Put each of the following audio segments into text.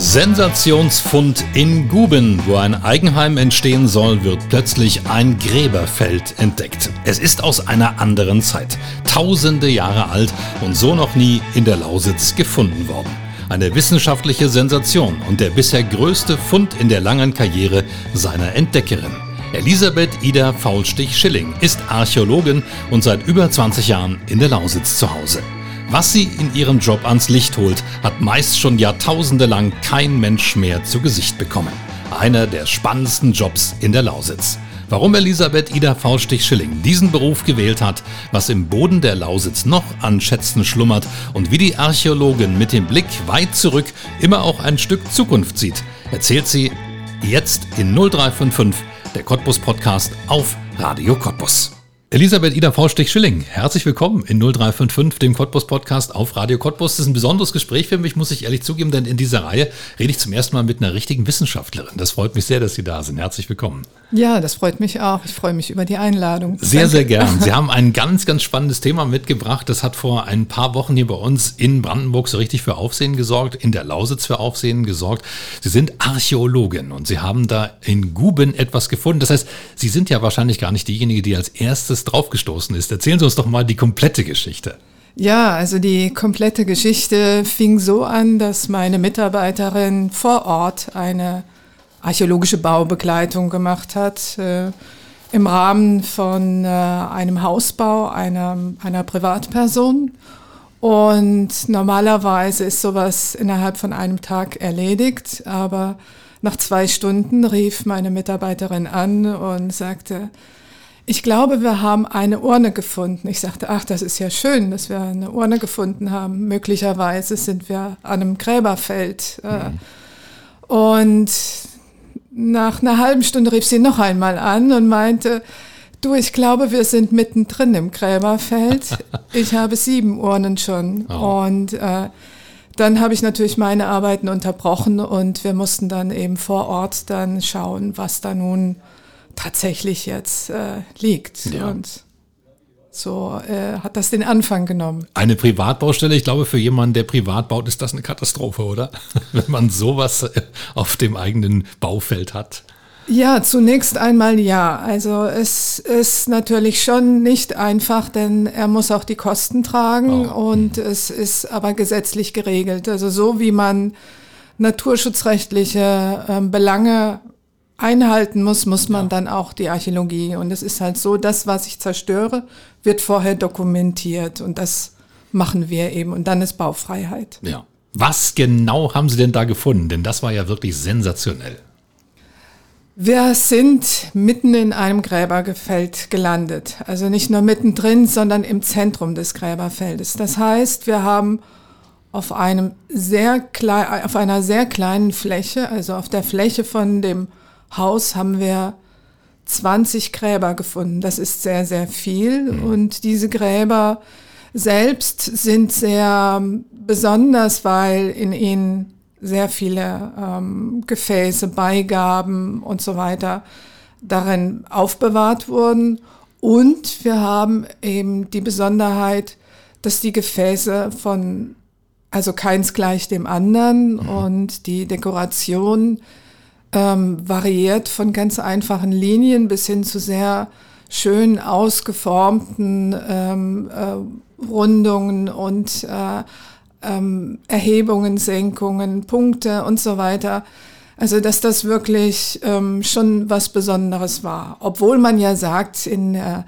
Sensationsfund in Guben, wo ein Eigenheim entstehen soll, wird plötzlich ein Gräberfeld entdeckt. Es ist aus einer anderen Zeit, tausende Jahre alt und so noch nie in der Lausitz gefunden worden. Eine wissenschaftliche Sensation und der bisher größte Fund in der langen Karriere seiner Entdeckerin. Elisabeth Ida Faulstich-Schilling ist Archäologin und seit über 20 Jahren in der Lausitz zu Hause. Was sie in ihrem Job ans Licht holt, hat meist schon jahrtausende lang kein Mensch mehr zu Gesicht bekommen. Einer der spannendsten Jobs in der Lausitz. Warum Elisabeth Ida Faustich-Schilling diesen Beruf gewählt hat, was im Boden der Lausitz noch an Schätzen schlummert und wie die Archäologin mit dem Blick weit zurück immer auch ein Stück Zukunft sieht, erzählt sie jetzt in 0355, der Cottbus Podcast auf Radio Cottbus. Elisabeth Ida Faustich-Schilling, herzlich willkommen in 0355, dem Cottbus Podcast auf Radio Cottbus. Das ist ein besonderes Gespräch für mich, muss ich ehrlich zugeben, denn in dieser Reihe rede ich zum ersten Mal mit einer richtigen Wissenschaftlerin. Das freut mich sehr, dass Sie da sind. Herzlich willkommen. Ja, das freut mich auch. Ich freue mich über die Einladung. Sehr, Danke. sehr gern. Sie haben ein ganz, ganz spannendes Thema mitgebracht. Das hat vor ein paar Wochen hier bei uns in Brandenburg so richtig für Aufsehen gesorgt, in der Lausitz für Aufsehen gesorgt. Sie sind Archäologin und Sie haben da in Guben etwas gefunden. Das heißt, Sie sind ja wahrscheinlich gar nicht diejenige, die als erstes draufgestoßen ist. Erzählen Sie uns doch mal die komplette Geschichte. Ja, also die komplette Geschichte fing so an, dass meine Mitarbeiterin vor Ort eine archäologische Baubegleitung gemacht hat äh, im Rahmen von äh, einem Hausbau einer, einer Privatperson. Und normalerweise ist sowas innerhalb von einem Tag erledigt, aber nach zwei Stunden rief meine Mitarbeiterin an und sagte, ich glaube, wir haben eine Urne gefunden. Ich sagte, ach, das ist ja schön, dass wir eine Urne gefunden haben. Möglicherweise sind wir an einem Gräberfeld. Mhm. Und nach einer halben Stunde rief sie noch einmal an und meinte, du, ich glaube, wir sind mittendrin im Gräberfeld. Ich habe sieben Urnen schon. Oh. Und äh, dann habe ich natürlich meine Arbeiten unterbrochen und wir mussten dann eben vor Ort dann schauen, was da nun tatsächlich jetzt äh, liegt. Ja. Und so äh, hat das den Anfang genommen. Eine Privatbaustelle, ich glaube, für jemanden, der privat baut, ist das eine Katastrophe, oder? Wenn man sowas äh, auf dem eigenen Baufeld hat. Ja, zunächst einmal ja. Also es ist natürlich schon nicht einfach, denn er muss auch die Kosten tragen oh. und mhm. es ist aber gesetzlich geregelt. Also so wie man naturschutzrechtliche äh, Belange einhalten muss, muss man ja. dann auch die Archäologie. Und es ist halt so, das, was ich zerstöre, wird vorher dokumentiert. Und das machen wir eben. Und dann ist Baufreiheit. Ja. Was genau haben Sie denn da gefunden? Denn das war ja wirklich sensationell. Wir sind mitten in einem Gräberfeld gelandet. Also nicht nur mittendrin, sondern im Zentrum des Gräberfeldes. Das heißt, wir haben auf, einem sehr klein, auf einer sehr kleinen Fläche, also auf der Fläche von dem Haus haben wir 20 Gräber gefunden. Das ist sehr, sehr viel. Mhm. Und diese Gräber selbst sind sehr besonders, weil in ihnen sehr viele ähm, Gefäße, Beigaben und so weiter darin aufbewahrt wurden. Und wir haben eben die Besonderheit, dass die Gefäße von, also keins gleich dem anderen mhm. und die Dekoration ähm, variiert von ganz einfachen Linien bis hin zu sehr schön ausgeformten ähm, äh, Rundungen und äh, ähm, Erhebungen, Senkungen, Punkte und so weiter. Also dass das wirklich ähm, schon was Besonderes war. Obwohl man ja sagt, in äh,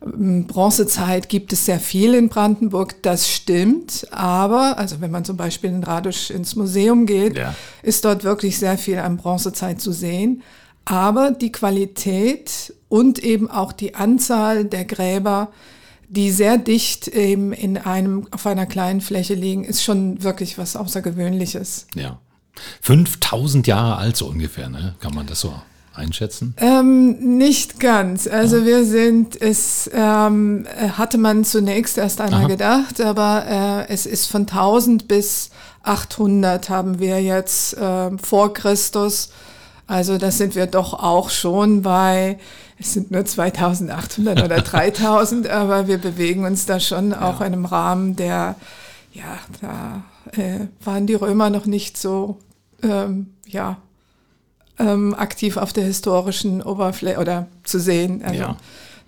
Bronzezeit gibt es sehr viel in Brandenburg, das stimmt, aber, also wenn man zum Beispiel in Radusch ins Museum geht, ja. ist dort wirklich sehr viel an Bronzezeit zu sehen. Aber die Qualität und eben auch die Anzahl der Gräber, die sehr dicht eben in einem, auf einer kleinen Fläche liegen, ist schon wirklich was Außergewöhnliches. Ja. 5000 Jahre alt so ungefähr, ne? kann man das so einschätzen? Ähm, nicht ganz. Also ja. wir sind, es ähm, hatte man zunächst erst einmal Aha. gedacht, aber äh, es ist von 1000 bis 800 haben wir jetzt äh, vor Christus. Also das sind wir doch auch schon bei, es sind nur 2800 oder 3000, aber wir bewegen uns da schon ja. auch in einem Rahmen, der, ja, da äh, waren die Römer noch nicht so, ähm, ja, ähm, aktiv auf der historischen Oberfläche oder zu sehen. Also, ja.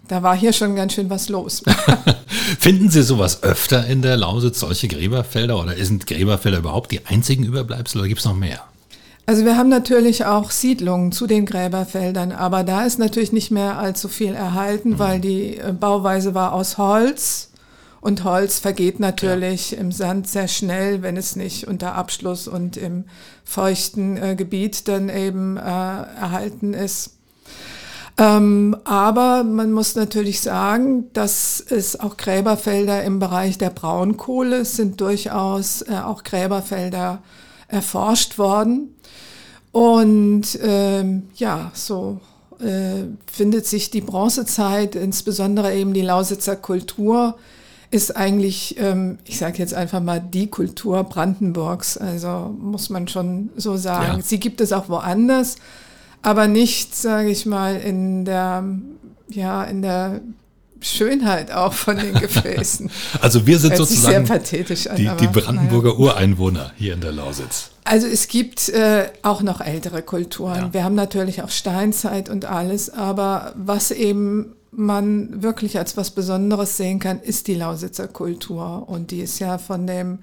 Da war hier schon ganz schön was los. Finden Sie sowas öfter in der Lausitz, solche Gräberfelder? Oder sind Gräberfelder überhaupt die einzigen Überbleibsel oder gibt es noch mehr? Also wir haben natürlich auch Siedlungen zu den Gräberfeldern, aber da ist natürlich nicht mehr allzu viel erhalten, mhm. weil die äh, Bauweise war aus Holz und Holz vergeht natürlich ja. im Sand sehr schnell, wenn es nicht unter Abschluss und im feuchten äh, Gebiet dann eben äh, erhalten ist. Ähm, aber man muss natürlich sagen, dass es auch Gräberfelder im Bereich der Braunkohle sind durchaus äh, auch Gräberfelder erforscht worden. Und ähm, ja, so äh, findet sich die Bronzezeit, insbesondere eben die Lausitzer Kultur, ist eigentlich, ähm, ich sage jetzt einfach mal, die Kultur Brandenburgs. Also muss man schon so sagen. Ja. Sie gibt es auch woanders, aber nicht, sage ich mal, in der, ja, in der Schönheit auch von den Gefäßen. also wir sind sozusagen an, die, die, Brandenburger naja. Ureinwohner hier in der Lausitz. Also es gibt äh, auch noch ältere Kulturen. Ja. Wir haben natürlich auch Steinzeit und alles, aber was eben man wirklich als was Besonderes sehen kann, ist die Lausitzer Kultur. Und die ist ja von dem,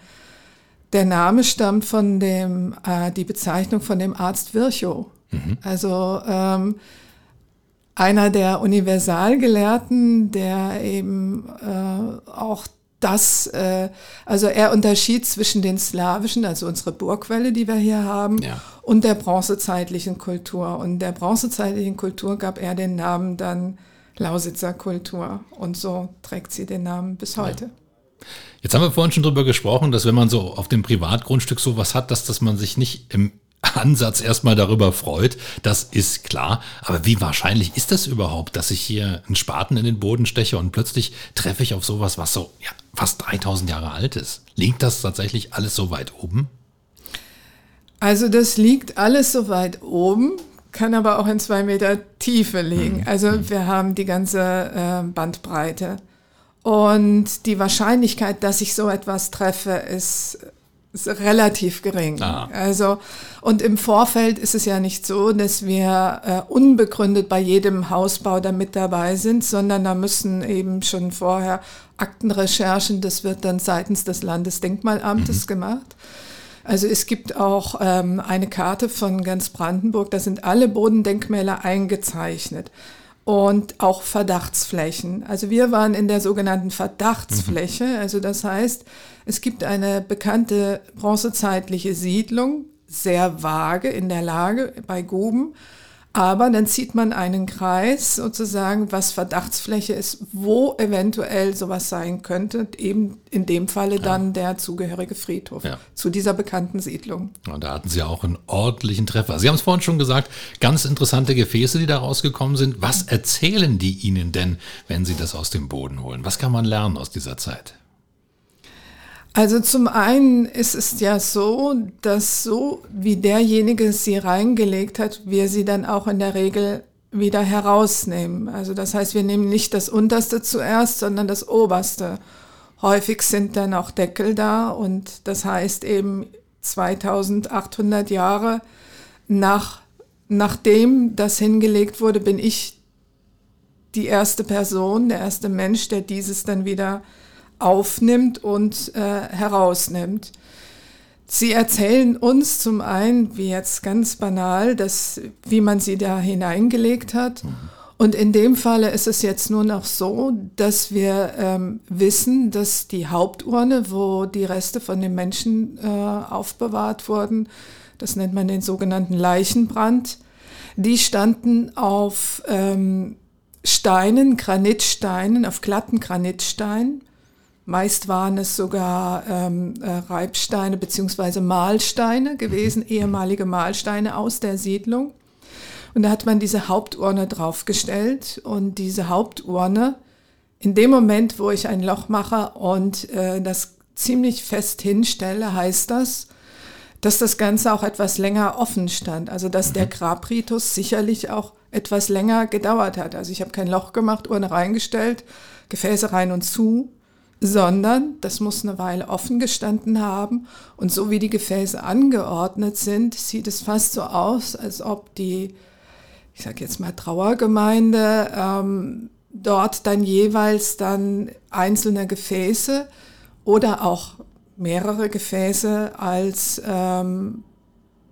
der Name stammt von dem, äh, die Bezeichnung von dem Arzt Virchow. Mhm. Also ähm, einer der Universalgelehrten, der eben äh, auch das, äh, also er unterschied zwischen den slawischen, also unsere Burgquelle, die wir hier haben, ja. und der bronzezeitlichen Kultur. Und der bronzezeitlichen Kultur gab er den Namen dann Lausitzer Kultur. Und so trägt sie den Namen bis heute. Ja. Jetzt haben wir vorhin schon drüber gesprochen, dass wenn man so auf dem Privatgrundstück sowas hat, dass, dass man sich nicht im Ansatz erstmal darüber freut. Das ist klar. Aber wie wahrscheinlich ist das überhaupt, dass ich hier einen Spaten in den Boden steche und plötzlich treffe ich auf sowas, was so ja, fast 3000 Jahre alt ist? Liegt das tatsächlich alles so weit oben? Also das liegt alles so weit oben kann aber auch in zwei Meter Tiefe liegen. Mhm. Also mhm. wir haben die ganze äh, Bandbreite. Und die Wahrscheinlichkeit, dass ich so etwas treffe, ist, ist relativ gering. Ah. Also, und im Vorfeld ist es ja nicht so, dass wir äh, unbegründet bei jedem Hausbau da mit dabei sind, sondern da müssen eben schon vorher Aktenrecherchen, das wird dann seitens des Landesdenkmalamtes mhm. gemacht. Also es gibt auch ähm, eine Karte von ganz Brandenburg, da sind alle Bodendenkmäler eingezeichnet und auch Verdachtsflächen. Also wir waren in der sogenannten Verdachtsfläche. Mhm. Also das heißt, es gibt eine bekannte bronzezeitliche Siedlung, sehr vage in der Lage bei Guben. Aber dann zieht man einen Kreis sozusagen, was Verdachtsfläche ist, wo eventuell sowas sein könnte. Eben in dem Falle dann der zugehörige Friedhof ja. zu dieser bekannten Siedlung. Und da hatten Sie auch einen ordentlichen Treffer. Sie haben es vorhin schon gesagt, ganz interessante Gefäße, die da rausgekommen sind. Was erzählen die Ihnen denn, wenn Sie das aus dem Boden holen? Was kann man lernen aus dieser Zeit? Also zum einen ist es ja so, dass so wie derjenige sie reingelegt hat, wir sie dann auch in der Regel wieder herausnehmen. Also das heißt, wir nehmen nicht das unterste zuerst, sondern das oberste. Häufig sind dann auch Deckel da und das heißt eben 2800 Jahre nach, nachdem das hingelegt wurde, bin ich die erste Person, der erste Mensch, der dieses dann wieder aufnimmt und äh, herausnimmt. Sie erzählen uns zum einen, wie jetzt ganz banal, dass, wie man sie da hineingelegt hat. Mhm. Und in dem Falle ist es jetzt nur noch so, dass wir ähm, wissen, dass die Haupturne, wo die Reste von den Menschen äh, aufbewahrt wurden, das nennt man den sogenannten Leichenbrand, die standen auf ähm, Steinen, Granitsteinen, auf glatten Granitsteinen. Meist waren es sogar ähm, äh, Reibsteine beziehungsweise Mahlsteine gewesen, mhm. ehemalige Mahlsteine aus der Siedlung. Und da hat man diese Haupturne draufgestellt und diese Haupturne, in dem Moment, wo ich ein Loch mache und äh, das ziemlich fest hinstelle, heißt das, dass das Ganze auch etwas länger offen stand. Also dass der mhm. Grabritus sicherlich auch etwas länger gedauert hat. Also ich habe kein Loch gemacht, Urne reingestellt, Gefäße rein und zu, sondern das muss eine Weile offen gestanden haben. Und so wie die Gefäße angeordnet sind, sieht es fast so aus, als ob die, ich sage jetzt mal Trauergemeinde, ähm, dort dann jeweils dann einzelne Gefäße oder auch mehrere Gefäße als ähm,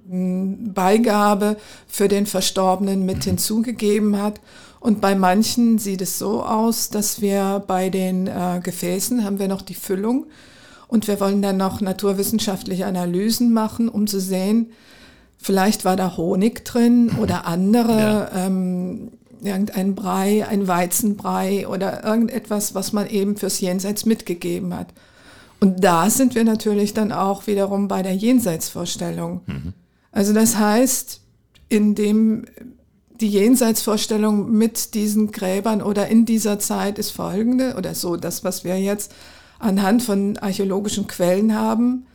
Beigabe für den Verstorbenen mit mhm. hinzugegeben hat. Und bei manchen sieht es so aus, dass wir bei den äh, Gefäßen haben wir noch die Füllung und wir wollen dann noch naturwissenschaftliche Analysen machen, um zu sehen, vielleicht war da Honig drin oder andere, ja. ähm, irgendein Brei, ein Weizenbrei oder irgendetwas, was man eben fürs Jenseits mitgegeben hat. Und da sind wir natürlich dann auch wiederum bei der Jenseitsvorstellung. Mhm. Also das heißt, indem die Jenseitsvorstellung mit diesen Gräbern oder in dieser Zeit ist folgende oder so, das, was wir jetzt anhand von archäologischen Quellen haben.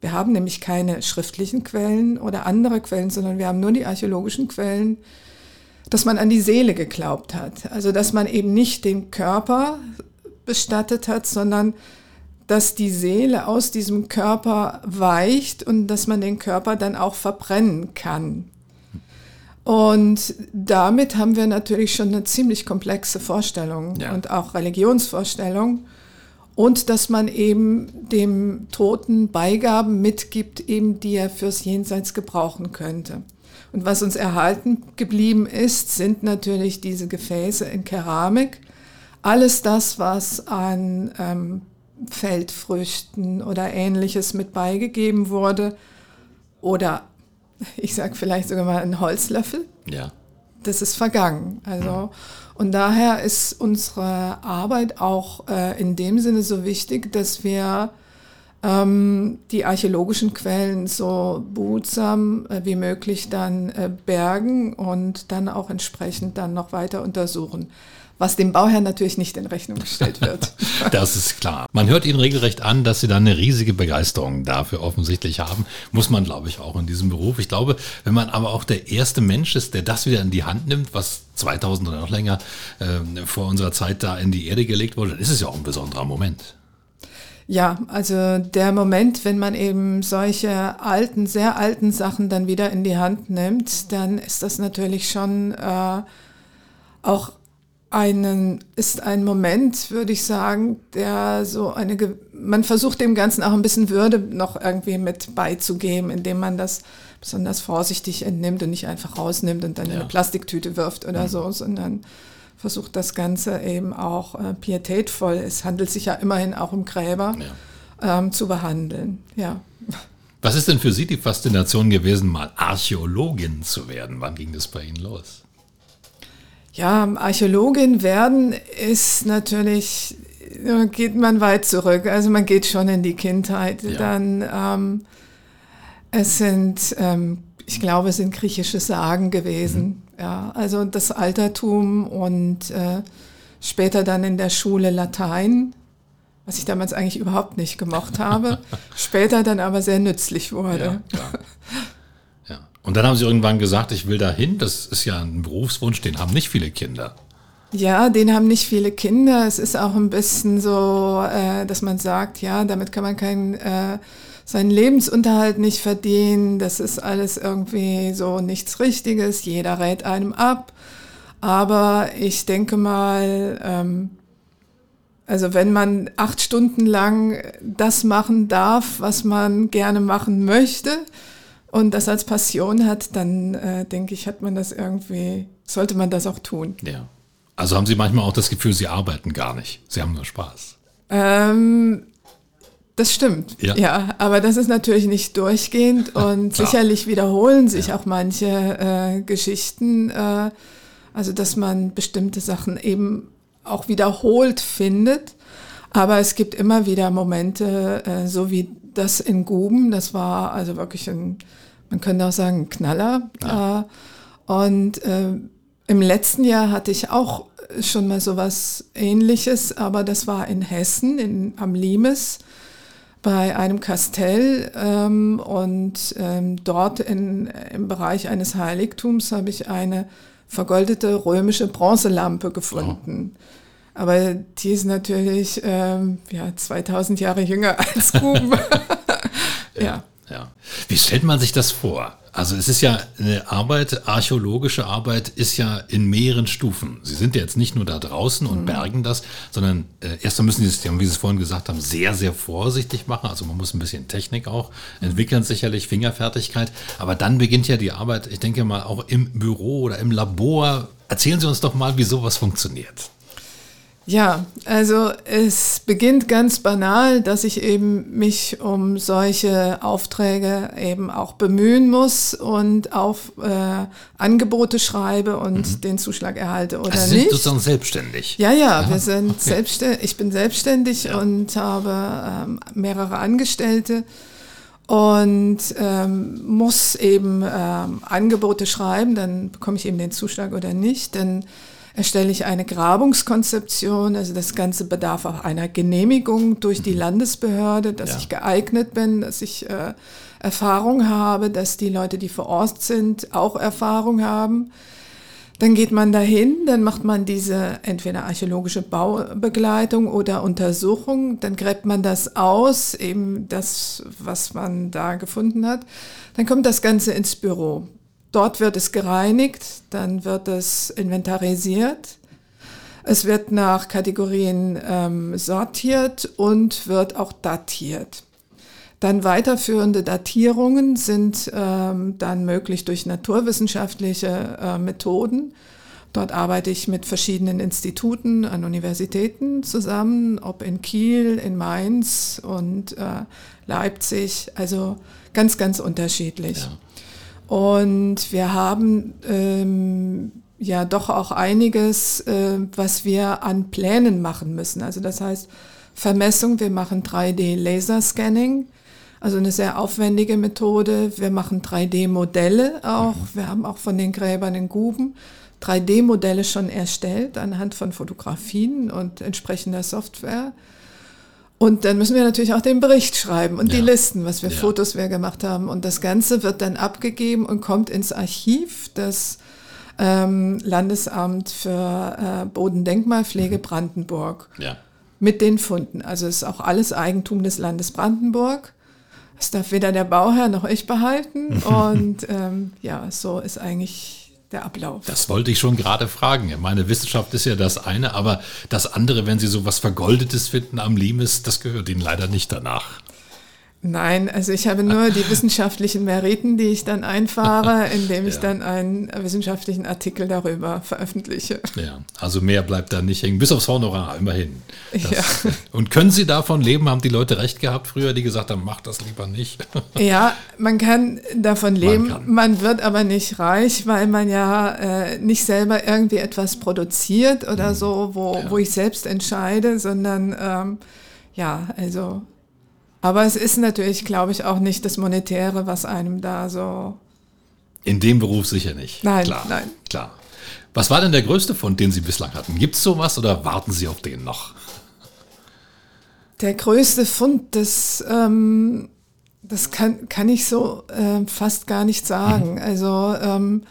Wir haben nämlich keine schriftlichen Quellen oder andere Quellen, sondern wir haben nur die archäologischen Quellen, dass man an die Seele geglaubt hat. Also dass man eben nicht den Körper bestattet hat, sondern dass die Seele aus diesem Körper weicht und dass man den Körper dann auch verbrennen kann. Und damit haben wir natürlich schon eine ziemlich komplexe Vorstellung ja. und auch Religionsvorstellung. Und dass man eben dem Toten Beigaben mitgibt, eben die er fürs Jenseits gebrauchen könnte. Und was uns erhalten geblieben ist, sind natürlich diese Gefäße in Keramik. Alles das, was an ähm, Feldfrüchten oder ähnliches mit beigegeben wurde. Oder ich sage vielleicht sogar mal ein Holzlöffel. Ja. Das ist vergangen. Also, und daher ist unsere Arbeit auch äh, in dem Sinne so wichtig, dass wir ähm, die archäologischen Quellen so behutsam äh, wie möglich dann äh, bergen und dann auch entsprechend dann noch weiter untersuchen was dem Bauherrn natürlich nicht in Rechnung gestellt wird. das ist klar. Man hört Ihnen regelrecht an, dass Sie da eine riesige Begeisterung dafür offensichtlich haben. Muss man, glaube ich, auch in diesem Beruf. Ich glaube, wenn man aber auch der erste Mensch ist, der das wieder in die Hand nimmt, was 2000 oder noch länger äh, vor unserer Zeit da in die Erde gelegt wurde, dann ist es ja auch ein besonderer Moment. Ja, also der Moment, wenn man eben solche alten, sehr alten Sachen dann wieder in die Hand nimmt, dann ist das natürlich schon äh, auch einen, ist ein Moment, würde ich sagen, der so eine, man versucht dem Ganzen auch ein bisschen Würde noch irgendwie mit beizugeben, indem man das besonders vorsichtig entnimmt und nicht einfach rausnimmt und dann ja. in eine Plastiktüte wirft oder mhm. so, sondern versucht das Ganze eben auch äh, pietätvoll, es handelt sich ja immerhin auch um Gräber, ja. ähm, zu behandeln, ja. Was ist denn für Sie die Faszination gewesen, mal Archäologin zu werden? Wann ging das bei Ihnen los? Ja, Archäologin werden ist natürlich, geht man weit zurück. Also man geht schon in die Kindheit. Ja. Dann, ähm, es sind, ähm, ich glaube, es sind griechische Sagen gewesen. Mhm. Ja, also das Altertum und äh, später dann in der Schule Latein, was ich damals eigentlich überhaupt nicht gemocht habe, später dann aber sehr nützlich wurde. Ja, und dann haben sie irgendwann gesagt, ich will da hin. Das ist ja ein Berufswunsch, den haben nicht viele Kinder. Ja, den haben nicht viele Kinder. Es ist auch ein bisschen so, äh, dass man sagt, ja, damit kann man keinen, äh, seinen Lebensunterhalt nicht verdienen. Das ist alles irgendwie so nichts Richtiges. Jeder rät einem ab. Aber ich denke mal, ähm, also wenn man acht Stunden lang das machen darf, was man gerne machen möchte, und das als Passion hat, dann äh, denke ich, hat man das irgendwie, sollte man das auch tun. Ja. Also haben Sie manchmal auch das Gefühl, Sie arbeiten gar nicht. Sie haben nur Spaß. Ähm, das stimmt, ja. ja. Aber das ist natürlich nicht durchgehend und sicherlich wiederholen sich ja. auch manche äh, Geschichten. Äh, also, dass man bestimmte Sachen eben auch wiederholt findet. Aber es gibt immer wieder Momente, äh, so wie das in Guben, das war also wirklich ein, man könnte auch sagen, ein Knaller. Ja. Äh, Und äh, im letzten Jahr hatte ich auch schon mal sowas ähnliches, aber das war in Hessen, in, am Limes, bei einem Kastell. Ähm, und ähm, dort in, im Bereich eines Heiligtums habe ich eine vergoldete römische Bronzelampe gefunden. Oh. Aber die ist natürlich ähm, ja, 2000 Jahre jünger als Gruben. ja. ja. Ja. Wie stellt man sich das vor? Also es ist ja eine Arbeit, archäologische Arbeit ist ja in mehreren Stufen. Sie sind ja jetzt nicht nur da draußen und mhm. bergen das, sondern äh, erstmal müssen Sie es, wie Sie es vorhin gesagt haben, sehr, sehr vorsichtig machen. Also man muss ein bisschen Technik auch entwickeln, sicherlich Fingerfertigkeit. Aber dann beginnt ja die Arbeit, ich denke mal, auch im Büro oder im Labor. Erzählen Sie uns doch mal, wie sowas funktioniert. Ja, also es beginnt ganz banal, dass ich eben mich um solche Aufträge eben auch bemühen muss und auf äh, Angebote schreibe und mhm. den Zuschlag erhalte oder also Sie nicht. sozusagen selbstständig. Ja, ja, ja wir sind okay. selbstständig. Ich bin selbstständig ja. und habe ähm, mehrere Angestellte und ähm, muss eben ähm, Angebote schreiben, dann bekomme ich eben den Zuschlag oder nicht, denn erstelle ich eine Grabungskonzeption. Also das Ganze bedarf auch einer Genehmigung durch die mhm. Landesbehörde, dass ja. ich geeignet bin, dass ich äh, Erfahrung habe, dass die Leute, die vor Ort sind, auch Erfahrung haben. Dann geht man dahin, dann macht man diese entweder archäologische Baubegleitung oder Untersuchung, dann gräbt man das aus, eben das, was man da gefunden hat. Dann kommt das Ganze ins Büro. Dort wird es gereinigt, dann wird es inventarisiert. Es wird nach Kategorien ähm, sortiert und wird auch datiert. Dann weiterführende Datierungen sind ähm, dann möglich durch naturwissenschaftliche äh, Methoden. Dort arbeite ich mit verschiedenen Instituten an Universitäten zusammen, ob in Kiel, in Mainz und äh, Leipzig, also ganz, ganz unterschiedlich. Ja. Und wir haben ähm, ja doch auch einiges, äh, was wir an Plänen machen müssen. Also das heißt Vermessung, wir machen 3D-Laserscanning, also eine sehr aufwendige Methode. Wir machen 3D-Modelle auch. Mhm. Wir haben auch von den Gräbern in Guben 3D-Modelle schon erstellt anhand von Fotografien und entsprechender Software. Und dann müssen wir natürlich auch den Bericht schreiben und ja. die Listen, was wir ja. Fotos wir gemacht haben. Und das Ganze wird dann abgegeben und kommt ins Archiv des ähm, Landesamt für äh, Bodendenkmalpflege mhm. Brandenburg. Ja. Mit den Funden. Also ist auch alles Eigentum des Landes Brandenburg. Das darf weder der Bauherr noch ich behalten. und ähm, ja, so ist eigentlich der Ablauf. Das wollte ich schon gerade fragen. Meine Wissenschaft ist ja das eine, aber das andere, wenn Sie so was Vergoldetes finden am Limes, das gehört Ihnen leider nicht danach. Nein, also ich habe nur die wissenschaftlichen Meriten, die ich dann einfahre, indem ich ja. dann einen wissenschaftlichen Artikel darüber veröffentliche. Ja, also mehr bleibt da nicht hängen, bis aufs Honorar, immerhin. Das, ja. Und können Sie davon leben? Haben die Leute recht gehabt früher, die gesagt haben, mach das lieber nicht? Ja, man kann davon leben, man, man wird aber nicht reich, weil man ja äh, nicht selber irgendwie etwas produziert oder mhm. so, wo, ja. wo ich selbst entscheide, sondern ähm, ja, also aber es ist natürlich, glaube ich, auch nicht das Monetäre, was einem da so. In dem Beruf sicher nicht. Nein, klar, nein. Klar. Was war denn der größte Fund, den Sie bislang hatten? Gibt es sowas oder warten Sie auf den noch? Der größte Fund, das, ähm, das kann, kann ich so äh, fast gar nicht sagen. Mhm. Also ähm,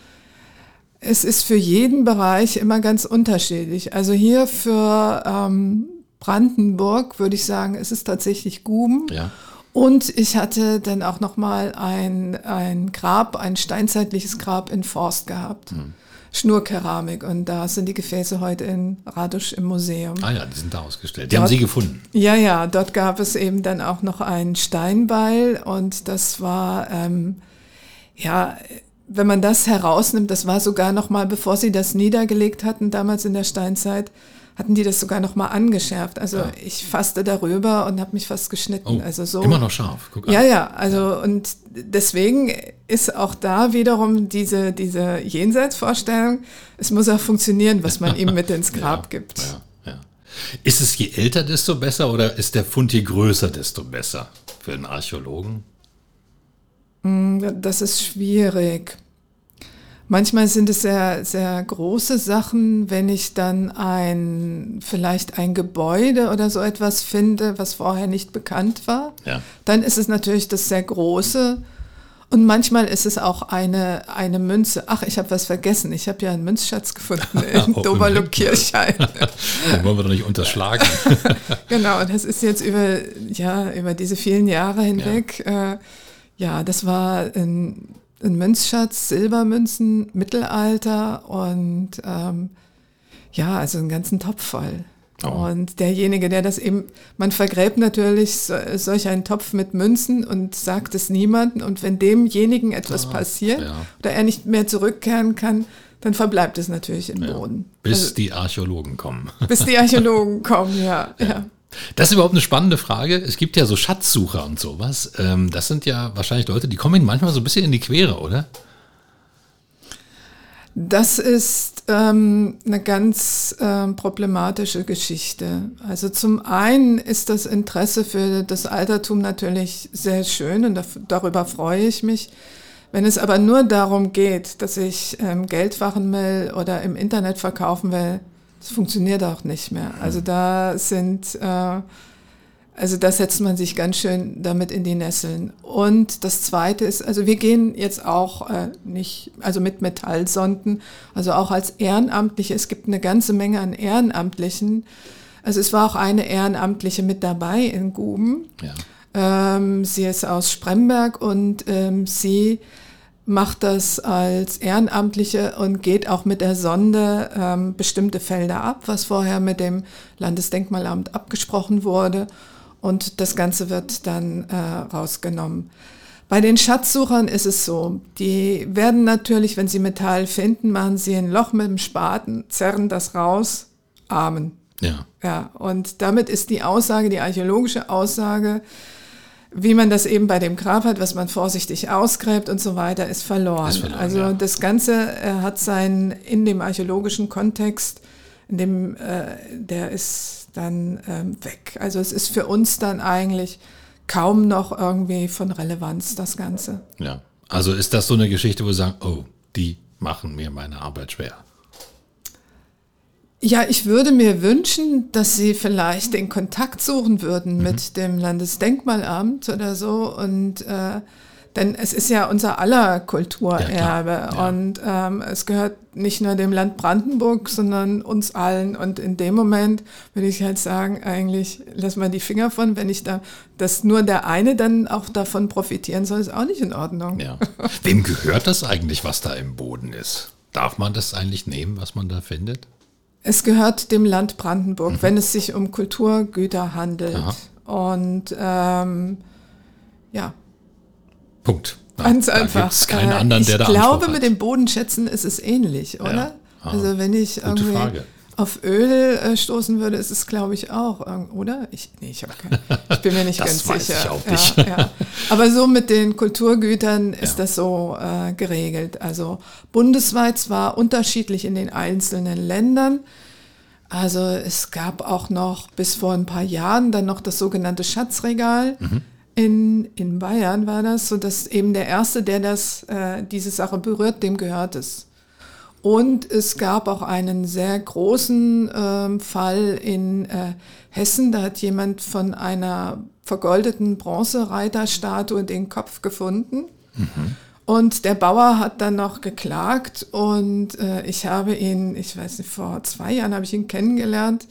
es ist für jeden Bereich immer ganz unterschiedlich. Also hier für ähm, Brandenburg würde ich sagen, es ist tatsächlich Guben. Ja. Und ich hatte dann auch noch mal ein, ein Grab, ein steinzeitliches Grab in Forst gehabt. Hm. Schnurkeramik und da sind die Gefäße heute in Radusch im Museum. Ah ja, die sind da ausgestellt. Die dort, haben Sie gefunden. Ja, ja, dort gab es eben dann auch noch einen Steinbeil und das war, ähm, ja, wenn man das herausnimmt, das war sogar noch mal, bevor Sie das niedergelegt hatten, damals in der Steinzeit, hatten die das sogar noch mal angeschärft. Also ja. ich fasste darüber und habe mich fast geschnitten. Oh, also so immer noch scharf. Guck an. Ja, ja. Also und deswegen ist auch da wiederum diese diese Jenseitsvorstellung. Es muss auch funktionieren, was man ihm mit ins Grab ja, gibt. Ja, ja. Ist es je älter, desto besser oder ist der Fund je größer, desto besser für einen Archäologen? Hm, das ist schwierig. Manchmal sind es sehr, sehr große Sachen, wenn ich dann ein, vielleicht ein Gebäude oder so etwas finde, was vorher nicht bekannt war. Ja. Dann ist es natürlich das sehr große. Und manchmal ist es auch eine, eine Münze. Ach, ich habe was vergessen. Ich habe ja einen Münzschatz gefunden in Oh, Doberlo immerhin. Kirchheim. Den wollen wir doch nicht unterschlagen. genau, und das ist jetzt über, ja, über diese vielen Jahre hinweg. Ja, äh, ja das war ein, ein Münzschatz, Silbermünzen, Mittelalter und ähm, ja, also einen ganzen Topf voll. Oh. Und derjenige, der das eben, man vergräbt natürlich so, solch einen Topf mit Münzen und sagt es niemandem. Und wenn demjenigen etwas passiert ja. oder er nicht mehr zurückkehren kann, dann verbleibt es natürlich im Boden. Bis Also, die Archäologen kommen. bis die Archäologen kommen, ja. ja. Das ist überhaupt eine spannende Frage. Es gibt ja so Schatzsucher und sowas. Ähm, das sind ja wahrscheinlich Leute, die kommen manchmal so ein bisschen in die Quere, oder? Das ist ähm, eine ganz ähm, problematische Geschichte. Also zum einen ist das Interesse für das Altertum natürlich sehr schön und darüber freue ich mich. Wenn es aber nur darum geht, dass ich ähm, Geld machen will oder im Internet verkaufen will, das funktioniert auch nicht mehr. Also da sind äh, also da setzt man sich ganz schön damit in die Nesseln. Und das Zweite ist, also wir gehen jetzt auch äh, nicht, also mit Metallsonden, also auch als Ehrenamtliche. Es gibt eine ganze Menge an Ehrenamtlichen. Also es war auch eine Ehrenamtliche mit dabei in Guben. Ja. Ähm, sie ist aus Spremberg und ähm, sie macht das als Ehrenamtliche und geht auch mit der Sonde ähm, bestimmte Felder ab, was vorher mit dem Landesdenkmalamt abgesprochen wurde. Und das Ganze wird dann äh, rausgenommen. Bei den Schatzsuchern ist es so, die werden natürlich, wenn sie Metall finden, machen sie ein Loch mit dem Spaten, zerren das raus, Amen. Ja. Ja, und damit ist die Aussage, die archäologische Aussage, wie man das eben bei dem Grab hat, was man vorsichtig ausgräbt und so weiter, ist verloren. Ist verloren, also ja. das Ganze äh, hat sein in dem archäologischen Kontext, in dem äh, der ist dann ähm, weg. Also es ist für uns dann eigentlich kaum noch irgendwie von Relevanz das Ganze. Ja. Also ist das so eine Geschichte, wo Sie sagen, oh, die machen mir meine Arbeit schwer. Ja, ich würde mir wünschen, dass Sie vielleicht den Kontakt suchen würden mit dem Landesdenkmalamt oder so. Und äh, denn es ist ja unser aller Kulturerbe. Ja, ja. Und ähm, es gehört nicht nur dem Land Brandenburg, sondern uns allen. Und in dem Moment würde ich halt sagen, eigentlich lass mal die Finger von, wenn ich da, dass nur der eine dann auch davon profitieren soll, ist auch nicht in Ordnung. Ja. Wem gehört das eigentlich, was da im Boden ist? Darf man das eigentlich nehmen, was man da findet? Es gehört dem Land Brandenburg, wenn es sich um Kulturgüter handelt. Aha. Und ähm, ja, Punkt. Na, ganz da einfach. gibt's keinen Äh, anderen, der ich da glaube, mit dem Bodenschätzen ist es ähnlich, oder? Ah, Also wenn ich gute irgendwie Frage. Auf Öl äh, stoßen würde, ist es, glaube ich, auch, oder? Ich, nee, ich, keine, ich bin mir nicht ganz weiß sicher. ich auch nicht. Ja, ja. Aber so mit den Kulturgütern ist das so äh, geregelt. Also bundesweit zwar unterschiedlich in den einzelnen Ländern. Also es gab auch noch bis vor ein paar Jahren dann noch das sogenannte Schatzregal. Mhm. In, in Bayern war das, so dass eben der Erste, der das, äh, diese Sache berührt, dem gehört es. Und es gab auch einen sehr großen ähm, Fall in äh, Hessen. Da hat jemand von einer vergoldeten Bronzereiterstatue den Kopf gefunden. Und der Bauer hat dann noch geklagt und äh, ich habe ihn, ich weiß nicht, vor zwei Jahren habe ich ihn kennengelernt,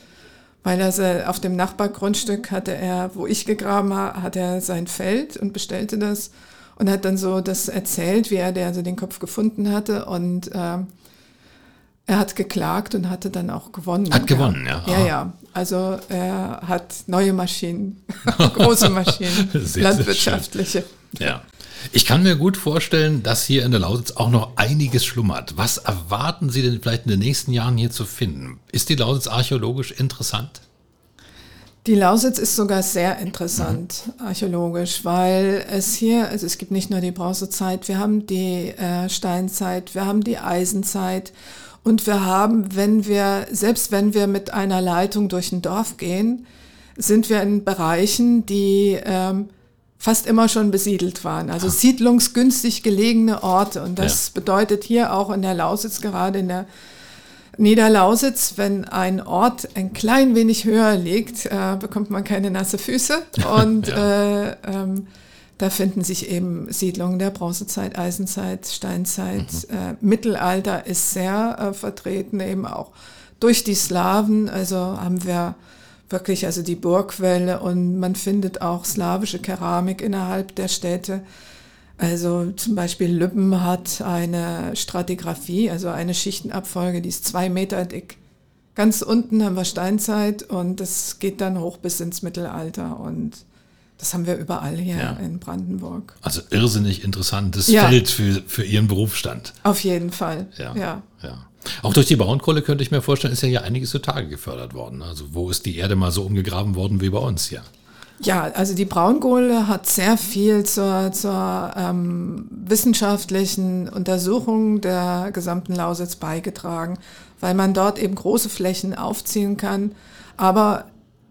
weil er auf dem Nachbargrundstück hatte er, wo ich gegraben habe, hat er sein Feld und bestellte das und hat dann so das erzählt, wie er der also den Kopf gefunden hatte und ähm, er hat geklagt und hatte dann auch gewonnen. Hat gewonnen, ja. Ja, ja. Also er hat neue Maschinen, große Maschinen, Sehr, sehr landwirtschaftliche. Ja. Ich kann mir gut vorstellen, dass hier in der Lausitz auch noch einiges schlummert. Was erwarten Sie denn vielleicht in den nächsten Jahren hier zu finden? Ist die Lausitz archäologisch interessant? Die Lausitz ist sogar sehr interessant archäologisch, weil es hier, also es gibt nicht nur die Bronzezeit, wir haben die äh, Steinzeit, wir haben die Eisenzeit und wir haben, wenn wir, selbst wenn wir mit einer Leitung durch ein Dorf gehen, sind wir in Bereichen, die ähm, fast immer schon besiedelt waren. Also siedlungsgünstig gelegene Orte. Und das Ja. bedeutet hier auch in der Lausitz, gerade in der Niederlausitz, wenn ein Ort ein klein wenig höher liegt, äh, bekommt man keine nasse Füße. Und äh, ähm, da finden sich eben Siedlungen der Bronzezeit, Eisenzeit, Steinzeit. Äh, Mittelalter ist sehr äh, vertreten, eben auch durch die Slawen. Also haben wir wirklich also die Burgwelle und man findet auch slawische Keramik innerhalb der Städte. Also zum Beispiel Lübben hat eine Stratigraphie, also eine Schichtenabfolge, die ist zwei Meter dick. Ganz unten haben wir Steinzeit und das geht dann hoch bis ins Mittelalter und das haben wir überall hier Ja. in Brandenburg. Also irrsinnig interessantes Ja. Feld für, für Ihren Berufsstand. Auf jeden Fall. Ja, ja. ja. Auch durch die Braunkohle könnte ich mir vorstellen, ist ja hier einiges zutage gefördert worden. Also wo ist die Erde mal so umgegraben worden wie bei uns hier? Ja, also die Braunkohle hat sehr viel zur, zur ähm, wissenschaftlichen Untersuchung der gesamten Lausitz beigetragen, weil man dort eben große Flächen aufziehen kann. Aber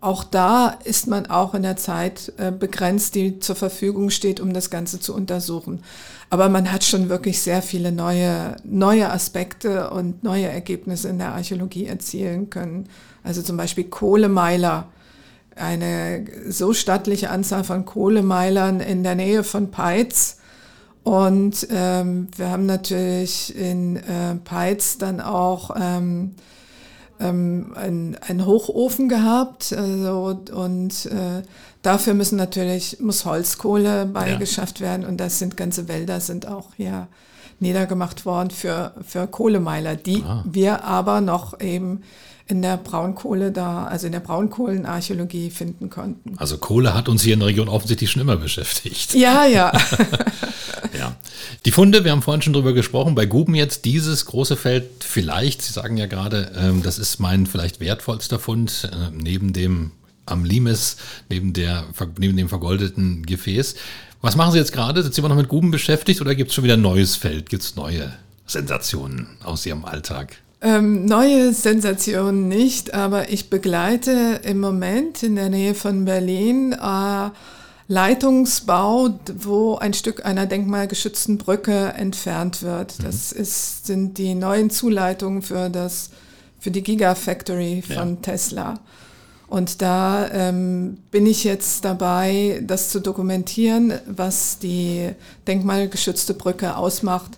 auch da ist man auch in der Zeit äh, begrenzt, die zur Verfügung steht, um das Ganze zu untersuchen. Aber man hat schon wirklich sehr viele neue, neue Aspekte und neue Ergebnisse in der Archäologie erzielen können. Also zum Beispiel Kohlemeiler eine so stattliche Anzahl von Kohlemeilern in der Nähe von Peitz. Und ähm, wir haben natürlich in äh, Peitz dann auch ähm, ähm, einen, einen Hochofen gehabt. Also, und äh, dafür müssen natürlich, muss Holzkohle beigeschafft werden. Und das sind ganze Wälder, sind auch hier niedergemacht worden für, für Kohlemeiler, die Ah. wir aber noch eben in der Braunkohle da, also in der Braunkohlenarchäologie finden konnten. Also Kohle hat uns hier in der Region offensichtlich schon immer beschäftigt. Ja, ja. Die Funde, wir haben vorhin schon drüber gesprochen, bei Guben jetzt dieses große Feld vielleicht, Sie sagen ja gerade, ähm, das ist mein vielleicht wertvollster Fund, äh, neben dem am Limes, neben, der, neben dem vergoldeten Gefäß. Was machen Sie jetzt gerade? Sind Sie immer noch mit Guben beschäftigt oder gibt es schon wieder ein neues Feld? Gibt es neue Sensationen aus Ihrem Alltag? Ähm, neue Sensationen nicht, aber ich begleite im Moment in der Nähe von Berlin äh, Leitungsbau, wo ein Stück einer denkmalgeschützten Brücke entfernt wird. Das ist, sind die neuen Zuleitungen für, das, für die Gigafactory von Ja. Tesla. Und da ähm, bin ich jetzt dabei, das zu dokumentieren, was die denkmalgeschützte Brücke ausmacht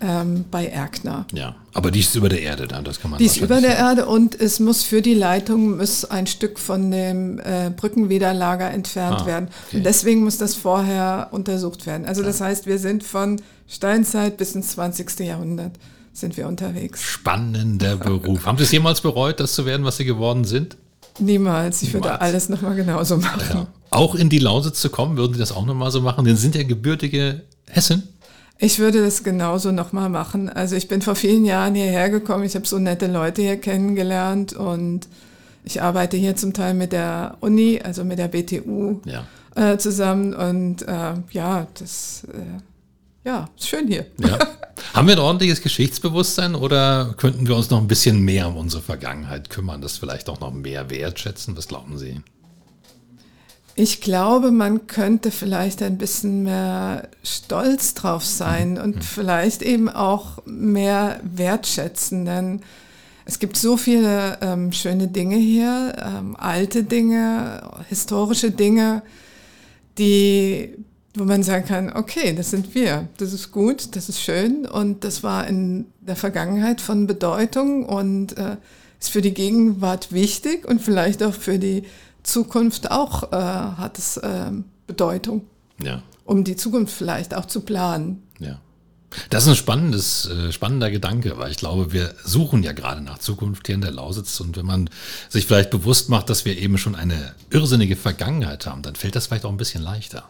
ähm, bei Erkner. Ja, aber die ist über der Erde dann, das kann man Die ist über der Erde und es muss für die Leitung muss ein Stück von dem äh, Brückenwiderlager entfernt Ah, werden. okay. Und deswegen muss das vorher untersucht werden. Also das heißt, wir sind von Steinzeit bis ins 20. Jahrhundert sind wir unterwegs. Spannender Beruf. Haben Sie es jemals bereut, das zu werden, was Sie geworden sind? Niemals. Ich würde Niemals. alles nochmal genauso machen. Ja. Auch in die Lausitz zu kommen, würden Sie das auch nochmal so machen? Denn Sie sind ja gebürtige Hessen. Ich würde das genauso nochmal machen. Also ich bin vor vielen Jahren hierher gekommen. Ich habe so nette Leute hier kennengelernt und ich arbeite hier zum Teil mit der Uni, also mit der BTU Ja. äh, zusammen. Und äh, ja, das äh, ja, ist schön hier. ja. Haben wir ein ordentliches Geschichtsbewusstsein oder könnten wir uns noch ein bisschen mehr um unsere Vergangenheit kümmern, das vielleicht auch noch mehr wertschätzen? Was glauben Sie? Ich glaube, man könnte vielleicht ein bisschen mehr stolz drauf sein und vielleicht eben auch mehr wertschätzen, denn es gibt so viele ähm, schöne Dinge hier, ähm, alte Dinge, historische Dinge, die, wo man sagen kann, okay, das sind wir, das ist gut, das ist schön und das war in der Vergangenheit von Bedeutung und äh, ist für die Gegenwart wichtig und vielleicht auch für die Zukunft auch äh, hat es ähm, Bedeutung, Ja, um die Zukunft vielleicht auch zu planen. ja. Das ist ein spannendes, äh, spannender Gedanke, weil ich glaube, wir suchen ja gerade nach Zukunft hier in der Lausitz und wenn man sich vielleicht bewusst macht, dass wir eben schon eine irrsinnige Vergangenheit haben, dann fällt das vielleicht auch ein bisschen leichter.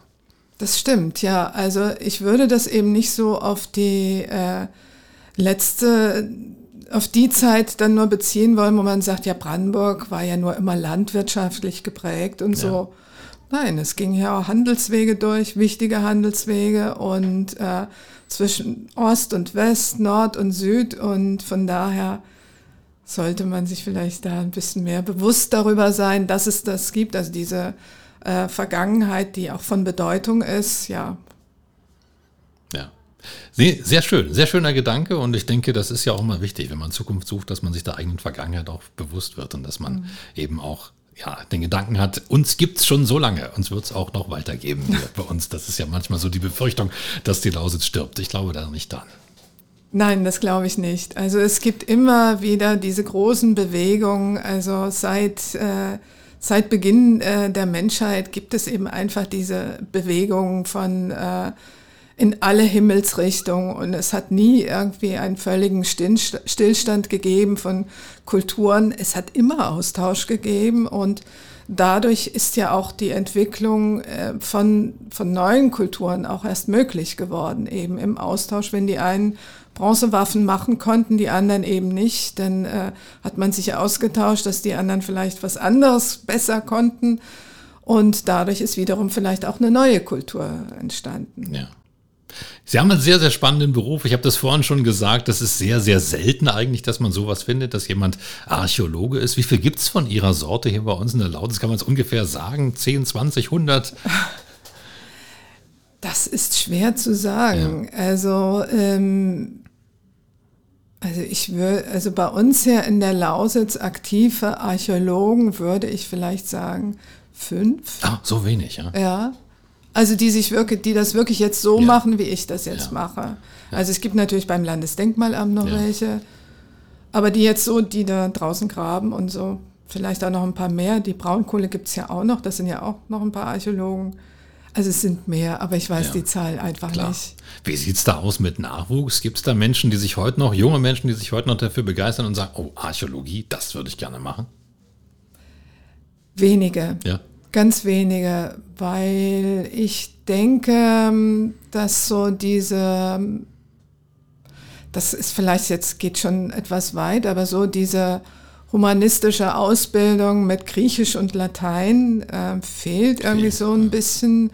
Das stimmt, ja. Also ich würde das eben nicht so auf die äh, letzte, auf die Zeit dann nur beziehen wollen, wo man sagt, ja, Brandenburg war ja nur immer landwirtschaftlich geprägt und so. Nein, es ging ja auch Handelswege durch, wichtige Handelswege und äh, zwischen Ost und West, Nord und Süd und von daher sollte man sich vielleicht da ein bisschen mehr bewusst darüber sein, dass es das gibt, also diese äh, Vergangenheit, die auch von Bedeutung ist, ja. Sehr schön, sehr schöner Gedanke und ich denke, das ist ja auch immer wichtig, wenn man Zukunft sucht, dass man sich der eigenen Vergangenheit auch bewusst wird und dass man mhm. eben auch ja, den Gedanken hat, uns gibt es schon so lange, uns wird es auch noch weitergeben bei uns. Das ist ja manchmal so die Befürchtung, dass die Lausitz stirbt. Ich glaube da nicht dran. Nein, das glaube ich nicht. Also es gibt immer wieder diese großen Bewegungen. Also seit, äh, seit Beginn äh, der Menschheit gibt es eben einfach diese Bewegung von äh, in alle Himmelsrichtungen und es hat nie irgendwie einen völligen Stillstand gegeben von Kulturen. Es hat immer Austausch gegeben und dadurch ist ja auch die Entwicklung äh, von, von neuen Kulturen auch erst möglich geworden, eben im Austausch, wenn die einen Bronzewaffen machen konnten, die anderen eben nicht, dann äh, hat man sich ausgetauscht, dass die anderen vielleicht was anderes besser konnten und dadurch ist wiederum vielleicht auch eine neue Kultur entstanden. Ja. Sie haben einen sehr, sehr spannenden Beruf. Ich habe das vorhin schon gesagt, das ist sehr, sehr selten eigentlich, dass man sowas findet, dass jemand Archäologe ist. Wie viel gibt es von Ihrer Sorte hier bei uns in der Lausitz? Kann man es ungefähr sagen? 10, 20, 100? Das ist schwer zu sagen. Ja. Also, ähm, also ich würde, also bei uns hier in der Lausitz aktive Archäologen würde ich vielleicht sagen fünf. Ah, so wenig, ja. Ja. Also die sich wirklich, die das wirklich jetzt so ja. machen, wie ich das jetzt ja. mache. Also es gibt natürlich beim Landesdenkmalamt noch ja. welche, aber die jetzt so, die da draußen graben und so, vielleicht auch noch ein paar mehr. Die Braunkohle gibt es ja auch noch, das sind ja auch noch ein paar Archäologen. Also es sind mehr, aber ich weiß die Zahl einfach Klar. nicht. Wie sieht es da aus mit Nachwuchs? Gibt es da Menschen, die sich heute noch, junge Menschen, die sich heute noch dafür begeistern und sagen, oh, Archäologie, das würde ich gerne machen? Wenige. Ja. Ganz wenige, weil ich denke, dass so diese, das ist vielleicht jetzt geht schon etwas weit, aber so diese humanistische Ausbildung mit Griechisch und Latein äh, fehlt irgendwie so ein bisschen.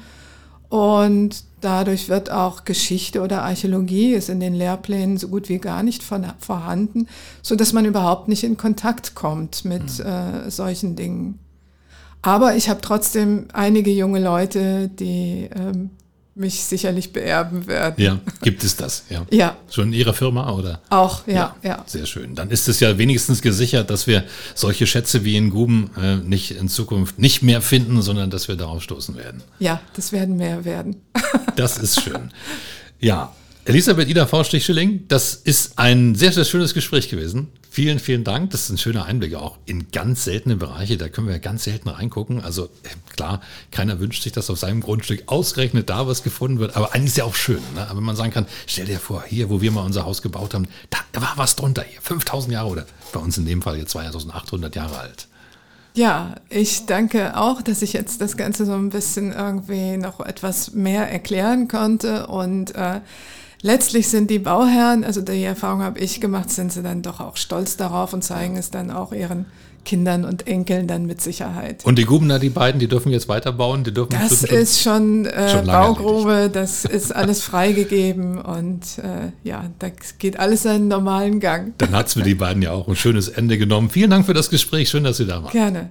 Und dadurch wird auch Geschichte oder Archäologie ist in den Lehrplänen so gut wie gar nicht von, vorhanden, so dass man überhaupt nicht in Kontakt kommt mit mhm. äh, solchen Dingen. Aber ich habe trotzdem einige junge Leute, die ähm, mich sicherlich beerben werden. Ja, gibt es das? Ja. ja. Schon in Ihrer Firma oder? Auch, ja, ja, ja. Sehr schön. Dann ist es ja wenigstens gesichert, dass wir solche Schätze wie in Guben äh, nicht in Zukunft nicht mehr finden, sondern dass wir darauf stoßen werden. Ja, das werden mehr werden. das ist schön. Ja, Elisabeth Ida Faustich-Schilling, das ist ein sehr, sehr schönes Gespräch gewesen. Vielen, vielen Dank. Das ist ein schöner Einblick auch in ganz seltene Bereiche. Da können wir ganz selten reingucken. Also äh, klar, keiner wünscht sich, dass auf seinem Grundstück ausgerechnet da was gefunden wird. Aber eigentlich ist ja auch schön, ne? wenn man sagen kann, stell dir vor, hier, wo wir mal unser Haus gebaut haben, da, da war was drunter hier. 5000 Jahre oder bei uns in dem Fall jetzt 2800 Jahre alt. Ja, ich danke auch, dass ich jetzt das Ganze so ein bisschen irgendwie noch etwas mehr erklären konnte und äh, letztlich sind die Bauherren, also die Erfahrung habe ich gemacht, sind sie dann doch auch stolz darauf und zeigen es dann auch ihren Kindern und Enkeln dann mit Sicherheit. Und die Gubener, die beiden, die dürfen jetzt weiterbauen? Die dürfen das schon, ist schon, äh, schon Baugrube, erledigt. das ist alles freigegeben und äh, ja, da geht alles seinen normalen Gang. Dann hat es für die beiden ja auch ein schönes Ende genommen. Vielen Dank für das Gespräch, schön, dass Sie da waren. Gerne.